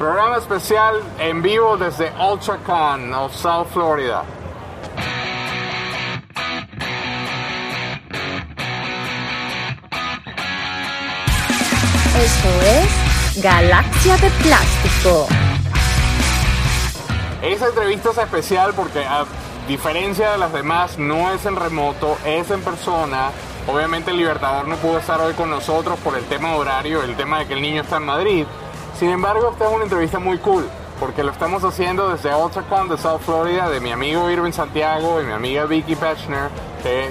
Programa especial en vivo desde UltraCon of South Florida. Esto es Galaxia de Plástico. Esta entrevista es especial porque a diferencia de las demás no es en remoto, es en persona. Obviamente el Libertador no pudo estar hoy con nosotros por el tema horario, el tema de que el niño está en Madrid. Sin embargo, esta es una entrevista muy cool porque lo estamos haciendo desde UltraCon de South Florida, de mi amigo Irving Santiago y mi amiga Vicky Pechner, que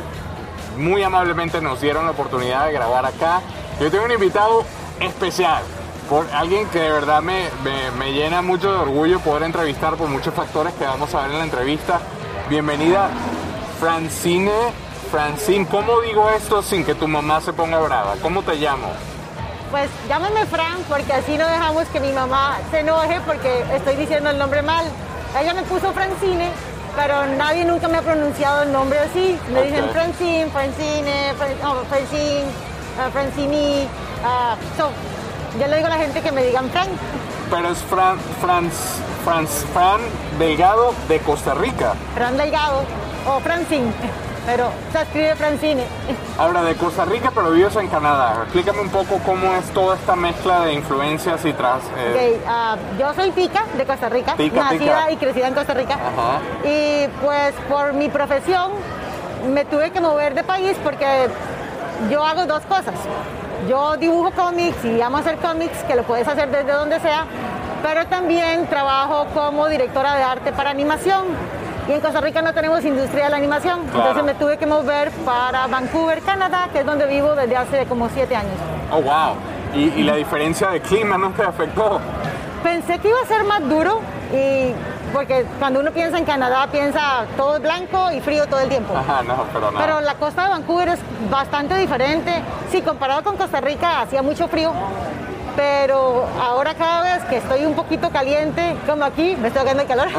muy amablemente nos dieron la oportunidad de grabar acá. Yo tengo un invitado especial, por alguien que de verdad me, me, me llena mucho de orgullo poder entrevistar por muchos factores que vamos a ver en la entrevista. Bienvenida, Francine. Francine, ¿cómo digo esto sin que tu mamá se ponga brava? ¿Cómo te llamo? Pues llámame Fran porque así no dejamos que mi mamá se enoje porque estoy diciendo el nombre mal. Ella me puso Francine, pero nadie nunca me ha pronunciado el nombre así. Me dicen. Francine, Francine, Fran- Francine, uh, Francini. uh, so, yo le digo a la gente que me digan Fran. Pero es Fran, Franz, Franz, Fran Delgado de Costa Rica. Fran Delgado o Francine, pero se escribe Francine. Ahora, de Costa Rica, pero vives en Canadá. Explícame un poco cómo es toda esta mezcla de influencias y tras... eh, ah, yo soy Tica de Costa Rica, Tica, nacida Tica. y crecida en Costa Rica. Ajá. Y pues por mi profesión me tuve que mover de país porque yo hago dos cosas. Yo dibujo cómics y amo hacer cómics, que lo puedes hacer desde donde sea, pero también trabajo como directora de arte para animación. Y en Costa Rica no tenemos industria de la animación, Claro. entonces me tuve que mover para Vancouver, Canadá, que es donde vivo desde hace como siete años. Oh, wow. Y, y la diferencia de clima no te afectó. Pensé que iba a ser más duro y porque cuando uno piensa en Canadá piensa todo blanco y frío todo el tiempo. Ajá, no, pero no. Pero la costa de Vancouver es bastante diferente. Sí, comparado con Costa Rica hacía mucho frío, pero ahora cada vez que estoy un poquito caliente, como aquí, me estoy ahogando de calor.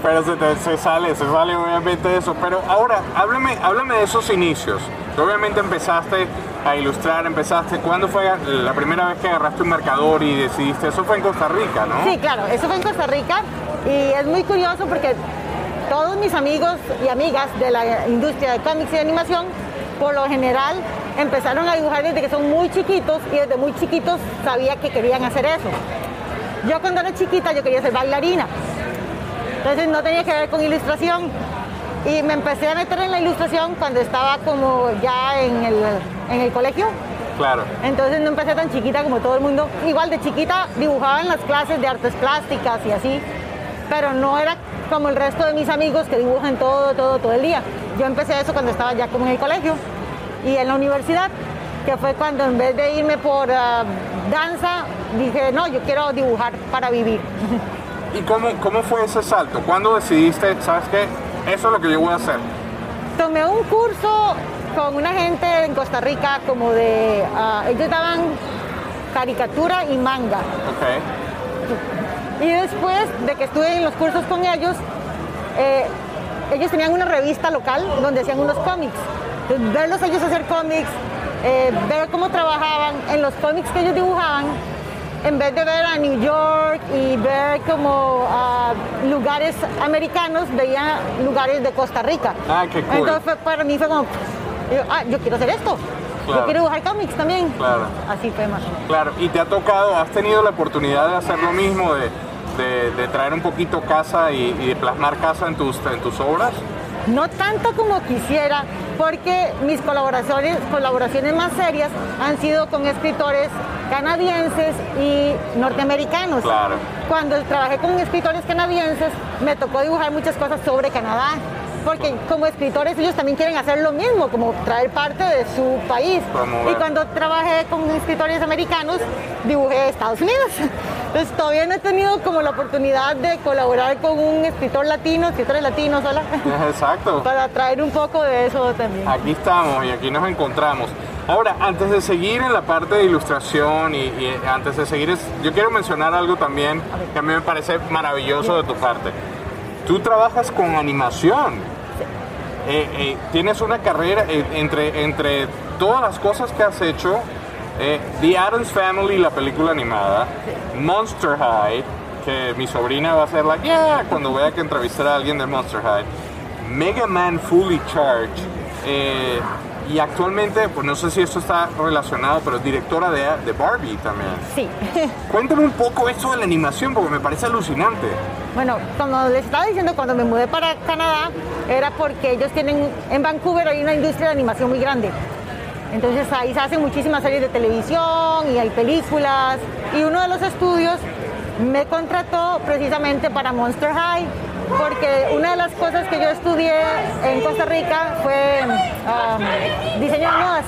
Pero se, te- se sale, se sale obviamente de eso. Pero ahora, háblame, háblame de esos inicios. Tú obviamente empezaste a ilustrar, empezaste. ¿Cuándo fue la primera vez que agarraste un marcador y decidiste? Eso fue en Costa Rica, ¿no? Sí, claro, eso fue en Costa Rica y es muy curioso porque todos mis amigos y amigas de la industria de cómics y de animación, por lo general, empezaron a dibujar desde que son muy chiquitos y desde muy chiquitos sabía que querían hacer eso. Yo cuando era chiquita yo quería ser bailarina, entonces no tenía que ver con ilustración y me empecé a meter en la ilustración cuando estaba como ya en el, en el colegio Claro. entonces no empecé tan chiquita como todo el mundo. Igual de chiquita dibujaba en las clases de artes plásticas y así, pero no era como el resto de mis amigos que dibujan todo, todo, todo el día. Yo empecé eso cuando estaba ya como en el colegio y en la universidad, que fue cuando en vez de irme por ah, danza, dije, no, yo quiero dibujar para vivir. ¿Y cómo, cómo fue ese salto? ¿Cuándo decidiste, sabes qué? Eso es lo que yo voy a hacer. Tomé un curso con una gente en Costa Rica como de, ah, ellos daban caricatura y manga. Y después de que estuve en los cursos con ellos, eh, ellos tenían una revista local donde hacían unos cómics. Verlos ellos hacer cómics, eh, ver cómo trabajaban en los cómics que ellos dibujaban, en vez de ver a New York y ver como ah, lugares americanos, veía lugares de Costa Rica. Ah, qué cool. Entonces fue- para mí fue como, yo, ah, yo quiero hacer esto. Claro. Yo quiero dibujar cómics también. Claro. Así fue más o menos. Claro, y te ha tocado, has tenido la oportunidad de hacer lo mismo, de, de- de traer un poquito casa y, y de plasmar casa en tus, en tus obras. No tanto como quisiera, porque mis colaboraciones, colaboraciones más serias han sido con escritores canadienses y norteamericanos. Claro. Cuando trabajé con escritores canadienses, me tocó dibujar muchas cosas sobre Canadá. Porque como escritores ellos también quieren hacer lo mismo, como traer parte de su país. Promover. Y cuando trabajé con escritores americanos, dibujé Estados Unidos. Entonces todavía no he tenido como la oportunidad de colaborar con un escritor latino, escritores latinos, hola, Exacto. para traer un poco de eso también. Aquí estamos y aquí nos encontramos. Ahora, antes de seguir en la parte de ilustración y, y antes de seguir, es- yo quiero mencionar algo también que a mí me parece maravilloso de tu parte. Tú trabajas con animación. Eh, eh, tienes una carrera eh, entre, entre todas las cosas que has hecho. Eh, The Addams Family, la película animada. Monster High, que mi sobrina va a hacer la yeah cuando vea que entrevistar a alguien de Monster High. Mega Man Fully Charged. eh, y actualmente, pues no sé si esto está relacionado, pero es directora de, de Barbie también. Sí. Cuéntame un poco esto de la animación, porque me parece alucinante. Bueno, como les estaba diciendo, cuando me mudé para Canadá, era porque ellos tienen, en Vancouver hay una industria de animación muy grande. Entonces ahí se hacen muchísimas series de televisión y hay películas. Y uno de los estudios me contrató precisamente para Monster High, porque una de las cosas que yo estudié en Costa Rica fue um, diseño de modas.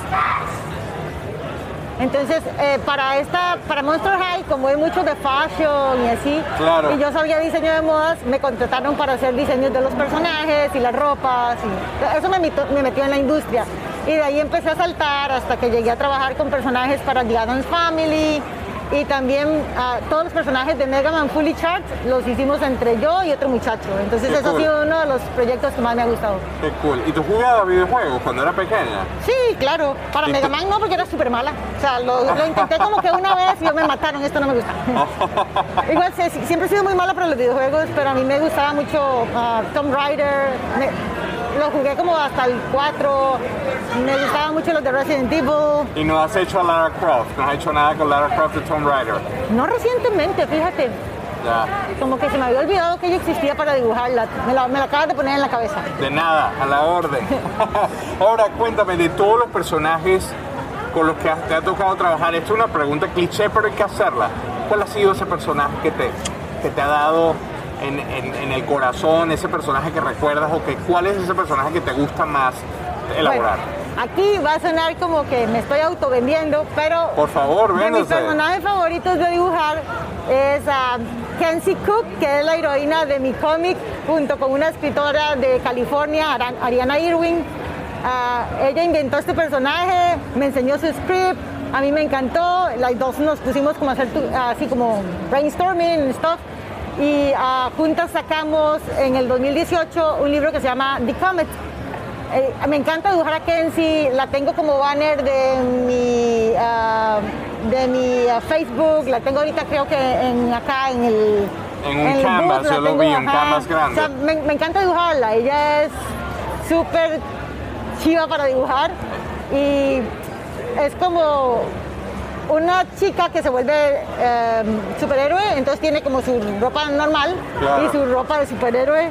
Entonces, eh, para esta, para Monster High, como hay mucho de fashion y así, Claro. y yo sabía diseño de modas, me contrataron para hacer diseños de los personajes y las ropas. Y eso me metió en la industria. Y de ahí empecé a saltar hasta que llegué a trabajar con personajes para The Addams Family. Y también ah, todos los personajes de Mega Man Fully Charged los hicimos entre yo y otro muchacho. Entonces Qué eso cool. ha sido uno de los proyectos que más me ha gustado. Qué cool. ¿Y tú jugabas videojuegos cuando era pequeña? Sí, claro. Para ¿Y Mega tú- Man no, porque era súper mala. O sea, lo, lo intenté como que una vez y yo me mataron. Esto no me gusta. Igual siempre he sido muy mala para los videojuegos, pero a mí me gustaba mucho ah, Tomb Raider. Me- lo jugué como hasta el 4. Me gustaban mucho los de Resident Evil. Y no has hecho a Lara Croft, no has hecho nada con Lara Croft de Tomb Raider. No recientemente, fíjate. Ya. Como que se me había olvidado que ella existía para dibujarla. Me la, me la acabas de poner en la cabeza. De nada, a la orden. Ahora cuéntame de todos los personajes con los que te ha tocado trabajar. Esto es una pregunta cliché, pero hay que hacerla. ¿Cuál ha sido ese personaje que te, que te ha dado en, en- en el corazón, ese personaje que recuerdas o que cuál es ese personaje que te gusta más elaborar? Bueno, aquí va a sonar como que me estoy autovendiendo, pero Por favor, de mis personajes favoritos de dibujar es a Kenzie Cook, que es la heroína de mi cómic, junto con una escritora de California, Ariana Irwin. Ah, ella inventó este personaje, me enseñó su script, a mí me encantó, las dos nos pusimos como a hacer así como brainstorming y stuff. Y ah, juntas sacamos en el 2018 un libro que se llama The Comet. Eh, me encanta dibujar a Kenzie, la tengo como banner de mi, ah, de mi ah, Facebook, la tengo ahorita creo que en, acá en el... En un el canvas, yo lo vi, un canvas grande. O sea, me, me encanta dibujarla, ella es súper chiva para dibujar y es como una chica que se vuelve eh, superhéroe, entonces tiene como su ropa normal Claro. y su ropa de superhéroe,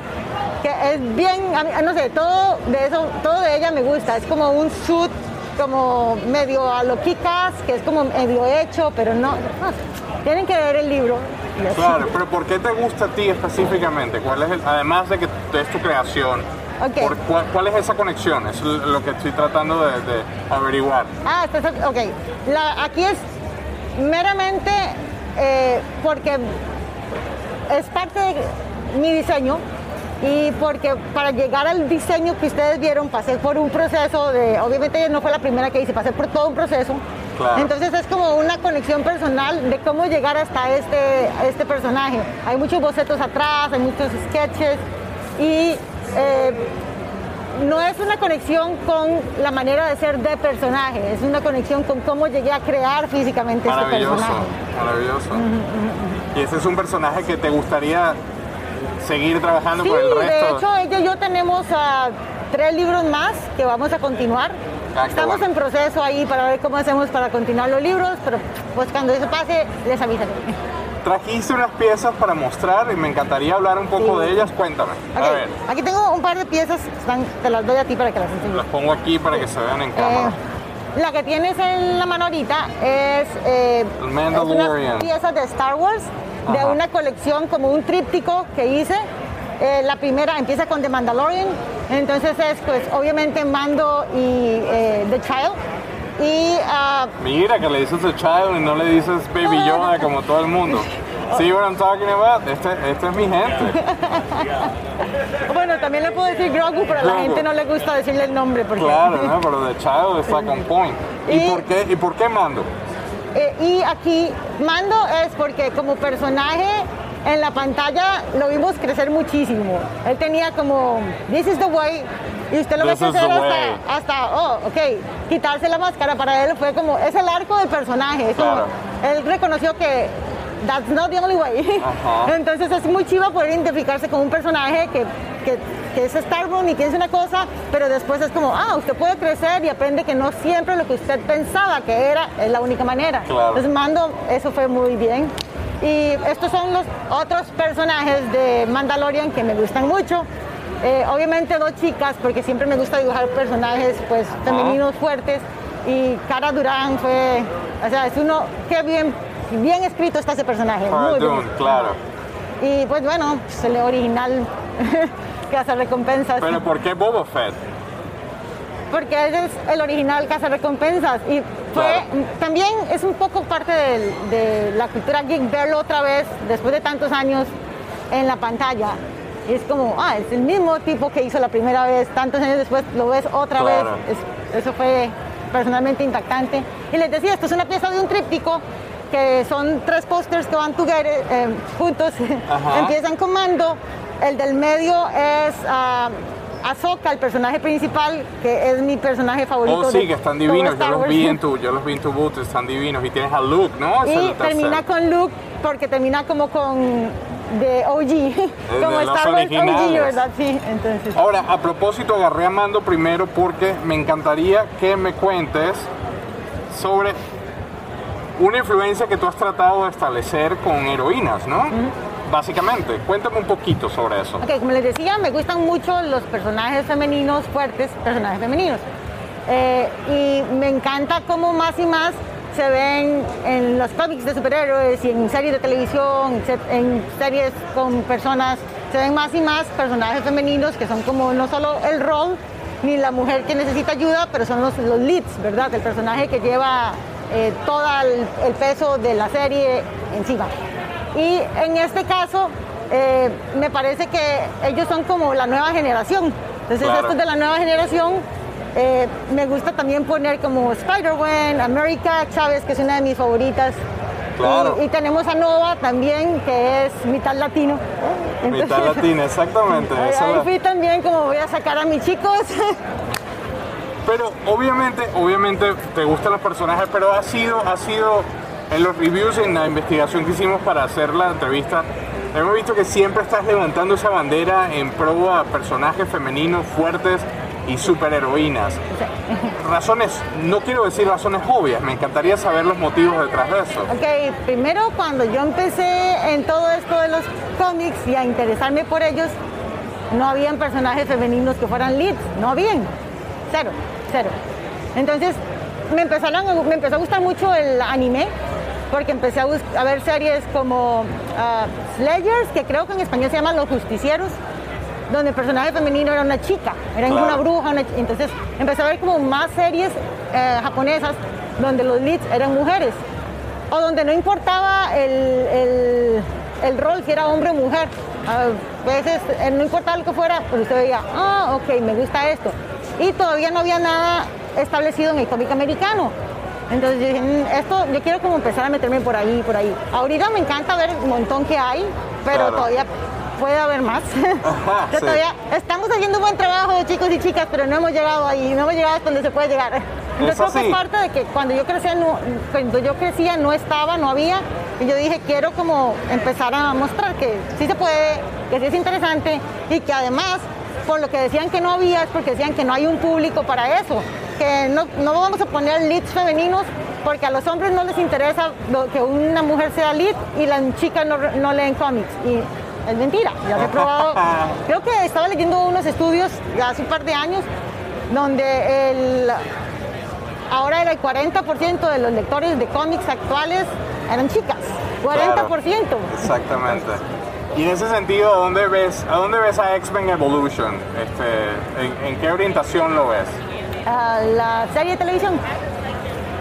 que es bien, a mí- no sé, todo de eso, todo de ella me gusta, es como un suit como medio a lo Kikas, que es como medio hecho, pero no, no, tienen que ver el libro. Claro, pero ¿por qué te gusta a ti específicamente? ¿Cuál es el- además de que es tu creación, Por cuál, cuál es esa conexión? Es lo que estoy tratando de, de averiguar. Ah, estás, ok. La- aquí es meramente eh, porque es parte de mi diseño y porque para llegar al diseño que ustedes vieron pasé por un proceso de, obviamente no fue la primera que hice, pasé por todo un proceso. Claro. Entonces es como una conexión personal de cómo llegar hasta este, este personaje. Hay muchos bocetos atrás, hay muchos sketches y eh, no es una conexión con la manera de ser de personaje, es una conexión con cómo llegué a crear físicamente este Maravilloso, personaje. maravilloso. Y ese es un personaje que te gustaría seguir trabajando Sí, por el de resto. hecho ella y yo tenemos ah, tres libros más que vamos a continuar. Ah, Estamos bueno. en proceso ahí para ver cómo hacemos para continuar los libros, pero pues cuando eso pase les avisaré. Trajiste unas piezas para mostrar y me encantaría hablar un poco Sí. de ellas. Cuéntame. A ver, Aquí tengo un par de piezas, están- te las doy a ti para que las enseñes. las pongo aquí para que se vean en cámara. Eh, la que tienes en la mano ahorita es, eh, El es Mandalorian. una pieza de Star Wars, de una colección como un tríptico que hice. Eh, la primera empieza con The Mandalorian, entonces es pues obviamente Mando y eh, The Child. Y ah, Mira que le dices a Child y no le dices Baby Yoda como todo el mundo. See what I'm talking about? Este, este es mi gente. bueno, también le puedo decir Grogu, pero a la Grogu. gente no le gusta decirle el nombre porque... Claro, ¿no? Pero The Child está con point. ¿Y, Y- por qué, ¿Y por qué mando? Eh, y aquí Mando es porque como personaje en la pantalla lo vimos crecer muchísimo. Él tenía como, this is the way, Y usted lo ve way. hasta, hasta, oh, ok, quitarse la máscara para él fue como, es el arco del personaje. Es como, Claro. él reconoció que that's not the only way. Ajá. Entonces es muy chiva poder identificarse con un personaje que, que, que es Starborn y que es una cosa, pero después es como, ah, usted puede crecer y aprende que no siempre lo que usted pensaba que era es la única manera. Claro. Entonces Mando, eso fue muy bien. Y estos son los otros personajes de Mandalorian que me gustan mucho. Eh, obviamente dos chicas, porque siempre me gusta dibujar personajes pues femeninos fuertes. Y Cara Durán fue, o sea, es uno, qué bien, bien escrito está ese personaje. Cara muy bien. Claro. Y pues bueno, pues, el original hace recompensas. Pero ¿por qué Boba Fett? porque ese es el original recompensas y fue Claro. también es un poco parte del- de la cultura geek verlo otra vez después de tantos años en la pantalla y es como ah es el mismo tipo que hizo la primera vez tantos años después lo ves otra Claro. vez Es- eso fue personalmente impactante y les decía esto es una pieza de un tríptico que son tres pósters que van together, eh, juntos empiezan con Mando el del medio es ah, Ahsoka, el personaje principal, que es mi personaje favorito. Oh, de sí, que están divinos. Yo los vi en tu, yo los vi en tu boot, están divinos. Y tienes a Luke, ¿no? Es Y termina con Luke porque termina como con de OG, como Star Wars. OG, ¿verdad? Sí, entonces. Ahora, a propósito, agarré a Mando primero porque me encantaría que me cuentes sobre una influencia que tú has tratado de establecer con heroínas, ¿no? Básicamente, cuéntame un poquito sobre eso. Ok, como les decía, me gustan mucho los personajes femeninos fuertes, personajes femeninos. Eh, y me encanta cómo más y más se ven en los cómics de superhéroes y en series de televisión, en series con personas, se ven más y más personajes femeninos que son como no solo el rol ni la mujer que necesita ayuda, pero son los, los leads, ¿verdad? El personaje que lleva eh, todo el, el peso de la serie encima. Y en este caso, eh, me parece que ellos son como la nueva generación. Entonces, Claro. estos de la nueva generación, eh, me gusta también poner como Spider-Man, América Chávez, que es una de mis favoritas. Claro. Y, y tenemos a Nova también, que es mitad latino. Mitad Entonces, latina, exactamente. Ahí, fui también como voy a sacar a mis chicos. Pero obviamente, obviamente te gustan los personajes, pero ha sido, ha sido en los reviews, en la investigación que hicimos para hacer la entrevista, hemos visto que siempre estás levantando esa bandera en pro a personajes femeninos fuertes y superheroínas. Razones, no quiero decir razones obvias, me encantaría saber los motivos detrás de eso. Ok, primero cuando yo empecé en todo esto de los cómics y a interesarme por ellos, no habían personajes femeninos que fueran leads, no habían. Cero, cero. Entonces me, empezaron, me empezó a gustar mucho el anime, porque empecé a, a ver series como ah, Slayers, que creo que en español se llaman Los Justicieros, donde el personaje femenino era una chica, era Claro. una bruja. una entonces empecé a ver como más series eh, japonesas donde los leads eran mujeres, o donde no importaba el, el- el rol, si era hombre o mujer. A veces eh, no importaba lo que fuera, pero usted veía, ah, ok, me gusta esto. Y todavía no había nada establecido en el cómic americano. Entonces yo dije, "Mm, esto, yo quiero como empezar a meterme por ahí, por ahí. Ahorita me encanta ver un montón que hay, pero Claro. todavía puede haber más. Ajá, Yo sí. todavía estamos haciendo un buen trabajo, chicos y chicas, pero no hemos llegado ahí, no hemos llegado hasta donde se puede llegar. Yo creo que es parte de que cuando yo crecía no, cuando yo crecía no estaba, no había, y yo dije quiero como empezar a mostrar que sí se puede, que sí es interesante y que además por lo que decían que no había es porque decían que no hay un público para eso, que no, no vamos a poner leads femeninos porque a los hombres no les interesa que una mujer sea lead y las chicas no, no leen cómics y es mentira, ya se he probado. Creo que estaba leyendo unos estudios hace un par de años donde el, ahora era el 40% de los lectores de cómics actuales eran chicas. 40%. Exactamente. Y en ese sentido, ¿a dónde ves, a, dónde ves a X-Men Evolution? Este, ¿en, en qué orientación lo ves? Ah, la serie de televisión.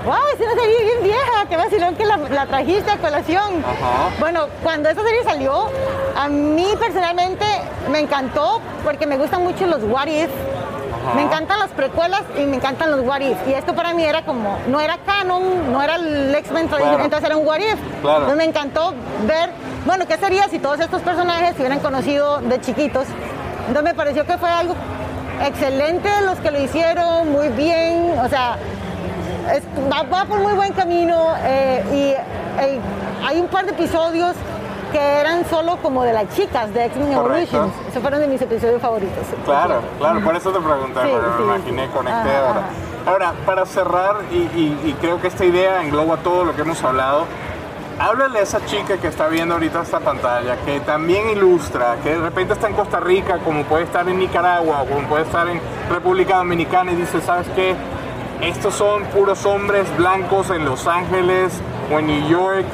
¡Wow! Es una serie bien vieja. Qué vacilón que la, la trajiste a colación. Ajá. Bueno, cuando esa serie salió, a mí personalmente me encantó porque me gustan mucho los what if. Me encantan las precuelas y me encantan los what if. Y esto para mí era como, no era canon, no era el X-Men Claro. entonces era un what if. Claro. Entonces me encantó ver, bueno, ¿qué sería si todos estos personajes se hubieran conocido de chiquitos? Entonces me pareció que fue algo excelente los que lo hicieron, muy bien, o sea, es- va, va por muy buen camino eh, y eh, hay un par de episodios que eran solo como de las chicas de X-Men Correcto. Evolutions. Esos fueron de mis episodios favoritos. Claro, claro, por eso te pregunté, Sí, porque sí, me imaginé, conecté Ajá, ahora. Ahora, para cerrar, y, y- y creo que esta idea engloba todo lo que hemos hablado, háblale a esa chica que está viendo ahorita esta pantalla, que también ilustra, que de repente está en Costa Rica, como puede estar en Nicaragua, o como puede estar en República Dominicana, y dice, ¿sabes qué? Estos son puros hombres blancos en Los Ángeles o en New York,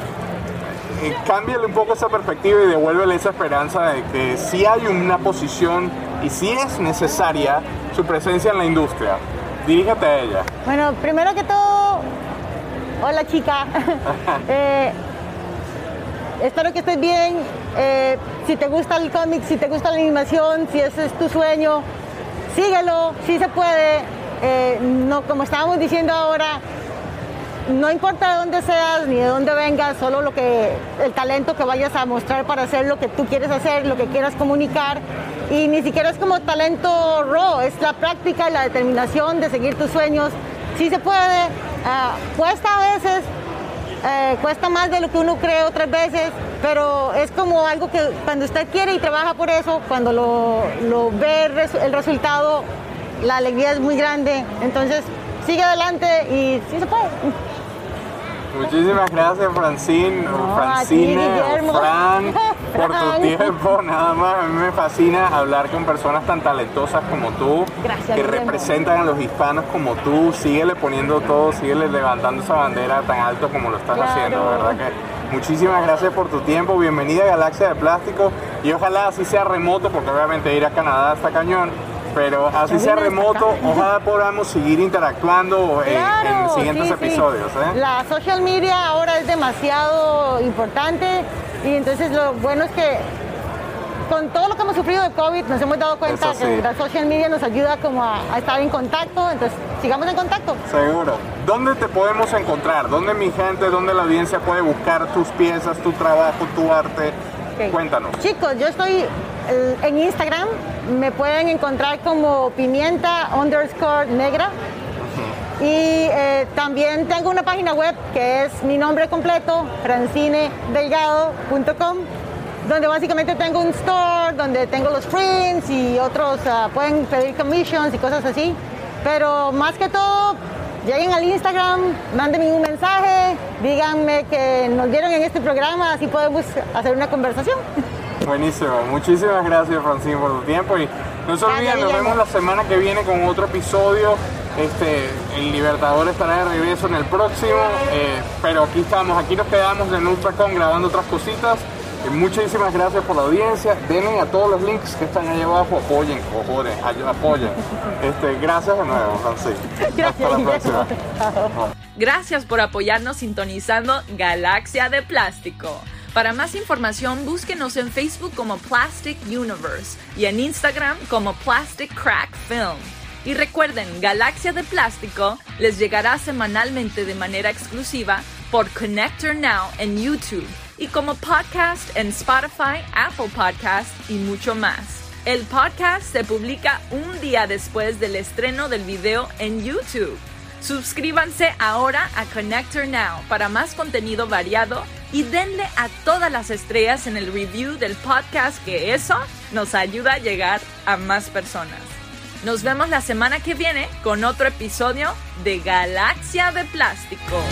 eh, cámbiale un poco esa perspectiva y devuélvele esa esperanza de que sí hay una posición y sí es necesaria su presencia en la industria. Dirígete a ella. Bueno, primero que todo, hola chica. Eh, espero que estés bien. Eh, si te gusta el cómic, si te gusta la animación, si ese es tu sueño, síguelo, sí se puede. Eh, no, como estábamos diciendo ahora, no importa de dónde seas ni de dónde vengas, solo lo que el talento que vayas a mostrar para hacer lo que tú quieres hacer, lo que quieras comunicar. Y ni siquiera es como talento raw, es la práctica y la determinación de seguir tus sueños. Sí se puede, ah, cuesta a veces, eh, cuesta más de lo que uno cree otras veces, pero es como algo que cuando usted quiere y trabaja por eso, cuando lo, lo ve el resu- el resultado, la alegría es muy grande. Entonces, sigue adelante y sí se puede. Muchísimas gracias, Francine, No, Francine, ti, Fran, por tu tiempo. Nada más, a mí me fascina hablar con personas tan talentosas como tú, Gracias, que representan a los hispanos como tú. Síguele poniendo todo, síguele levantando esa bandera tan alto como lo estás Claro. haciendo, ¿verdad? Que muchísimas gracias por tu tiempo. Bienvenida a Galaxia de Plástico y ojalá así sea remoto, porque obviamente ir a Canadá está cañón. Pero así sea remoto, ojalá podamos seguir interactuando eh, en Claro, siguientes sí, sí. episodios. ¿eh? La social media ahora es demasiado importante y entonces lo bueno es que con todo lo que hemos sufrido de COVID nos hemos dado cuenta sí. que la social media nos ayuda como a, a estar en contacto, entonces sigamos en contacto. Seguro. ¿Dónde te podemos encontrar? ¿Dónde mi gente, dónde la audiencia puede buscar tus piezas, tu trabajo, tu arte? Cuéntanos. Chicos, yo estoy en Instagram, me pueden encontrar como pimienta underscore negra. Y eh, también tengo una página web que es mi nombre completo, francinedelgado.com, donde básicamente tengo un store, donde tengo los prints y otros ah, pueden pedir commissions y cosas así. Pero más que todo, lleguen al Instagram, mándenme un mensaje, díganme que nos vieron en este programa, así podemos hacer una conversación. Buenísimo. Muchísimas gracias, Francine, por tu tiempo. Y no se olviden, nos vemos la semana que viene con otro episodio. Este, el Libertador estará de regreso en el próximo. eh, pero aquí estamos, aquí nos quedamos en Ultracom grabando otras cositas. Eh, muchísimas gracias por la audiencia. Denle a todos los links que están ahí abajo. Apoyen, cojones, apoyen. Este, gracias de nuevo, Francine. Hasta la próxima. Gracias por apoyarnos sintonizando Galaxia de Plástico. Para más información, búsquenos en Facebook como Plastic Universe y en Instagram como Plastic Crack Film. Y recuerden, Galaxia de Plástico les llegará semanalmente de manera exclusiva por Connector Now en YouTube y como podcast en Spotify, Apple Podcast y mucho más. El podcast se publica un día después del estreno del video en YouTube. Suscríbanse ahora a Connector Now para más contenido variado y denle a todas las estrellas en el review del podcast que eso nos ayuda a llegar a más personas. Nos vemos la semana que viene con otro episodio de Galaxia de Plástico.